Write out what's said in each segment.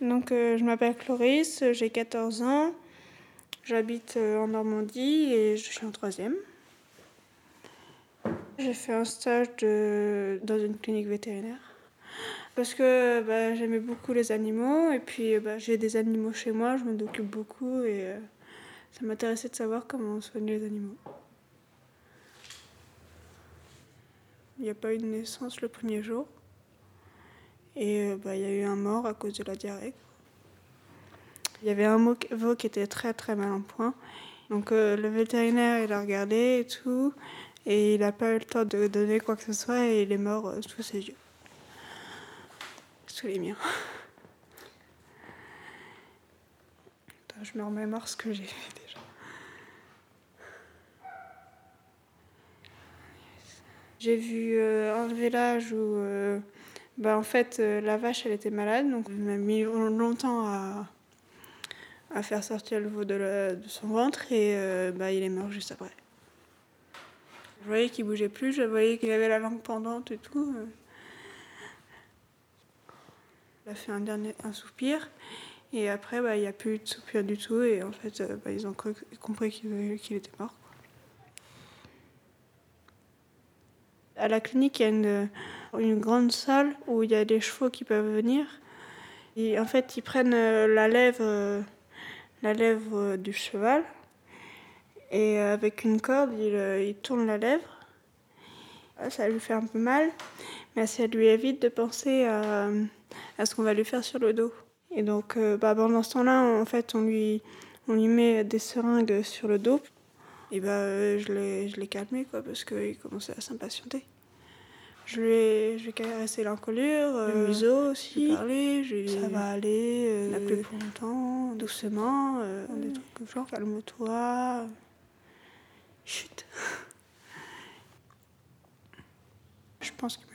Donc, je m'appelle Cloris, j'ai 14 ans, j'habite en Normandie et je suis en troisième. J'ai fait un stage dans une clinique vétérinaire parce que bah, j'aimais beaucoup les animaux et puis bah, j'ai des animaux chez moi, je m'en occupe beaucoup et euh, ça m'intéressait de savoir comment on soigne les animaux. Il n'y a pas eu de naissance le premier jour et euh, bah, il y a eu un mort à cause de la diarrhée. Il y avait un veau qui était très très mal en point. Donc euh, le vétérinaire il a regardé et tout et il n'a pas eu le temps de donner quoi que ce soit et il est mort sous ses yeux les miens. je me remémore ce que j'ai fait déjà. J'ai vu euh, un village où, euh, bah, en fait, euh, la vache, elle était malade, donc elle m'a mis longtemps à, à faire sortir le veau de, son ventre et bah, il est mort juste après. Je voyais qu'il bougeait plus, je voyais qu'il avait la langue pendante et tout. Il a fait un dernier un soupir. Et après, bah, il n'y a plus de soupir du tout. Et en fait, euh, bah, ils ont compris qu'il était mort. À la clinique, il y a une, une, grande salle où il y a des chevaux qui peuvent venir. Et en fait, ils prennent euh, la lèvre, euh, la lèvre du cheval. Et avec une corde, ils, ils tournent la lèvre. Ça lui fait un peu mal, mais ça lui évite de penser à à ce qu'on va lui faire sur le dos. Et donc, euh, bah, pendant ce temps-là, en fait, on lui, on lui met des seringues sur le dos. Et bah, euh, je l'ai calmé, quoi, parce qu'il commençait à s'impatienter. Je lui ai, je lui ai caressé l'encolure, euh, le museau aussi, parlé, ça va aller, n'a plus pour longtemps, doucement, des trucs comme ça, calme-toi, chut. Je pense que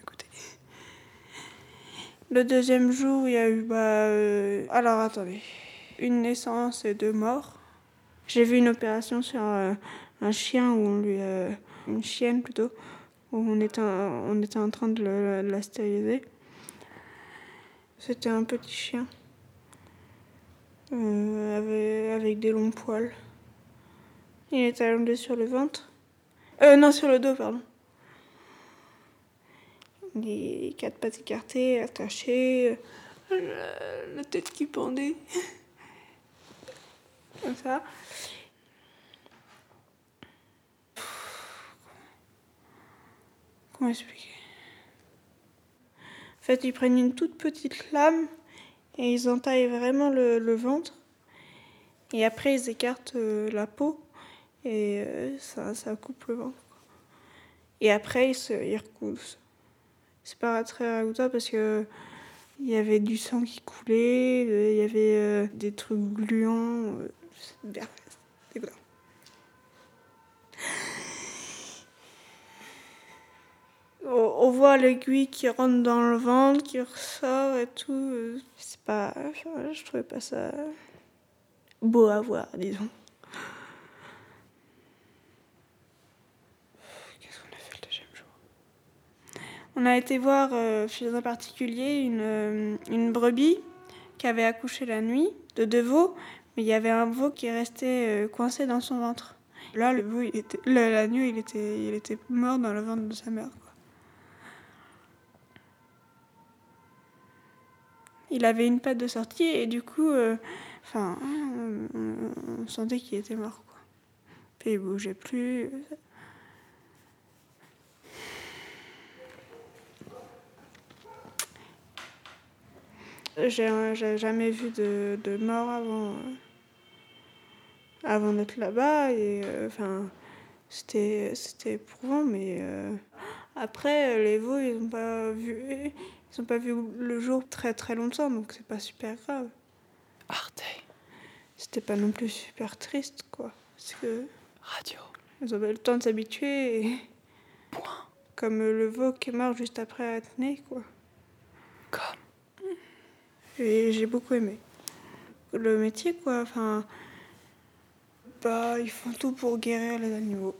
le deuxième jour, il y a eu. Bah, euh, Alors attendez. Une naissance et deux morts. J'ai vu une opération sur euh, un chien. Euh, une chienne plutôt. On était, en train de, la stériliser. C'était un petit chien. avec, avec des longs poils. Il était allongé sur le ventre. Euh, non, sur le dos, pardon les quatre pattes écartées, attachées, euh, la tête qui pendait. Comme ça. Expliquer? En fait, ils prennent une toute petite lame et ils entaillent vraiment le, ventre. Et après, ils écartent euh, la peau et euh, ça, ça coupe le ventre. Et après, ils, se, ils recousent. C'est pas très ragoûtant parce que il y avait du sang qui coulait, euh, il y avait des trucs gluants. Euh, c'est On voit l'aiguille qui rentre dans le ventre, qui ressort et tout. C'est pas. Je trouvais pas ça beau à voir, disons. On a été voir euh, chez un particulier une, euh, une, brebis qui avait accouché la nuit de deux veaux, mais il y avait un veau qui restait euh, coincé dans son ventre. Là, le veau, il était, la, nuit, il était, il était mort dans le ventre de sa mère. Il avait une patte de sortie et du coup, enfin, on, sentait qu'il était mort. Quoi. Puis il bougeait plus. J'ai jamais vu de, mort avant, avant d'être là-bas. Et euh, enfin, c'était éprouvant, mais euh, après, les veaux, ils n'ont pas vu. Ils ont pas vu le jour très très longtemps, donc c'est pas super grave. Arte. C'était pas non plus super triste, quoi. Parce que. Radio. Ils ont eu le temps de s'habituer. Et... Point. Comme le veau qui est mort juste après être né, quoi. Comme et j'ai beaucoup aimé. Le métier, quoi. Enfin, bah, ils font tout pour guérir les animaux.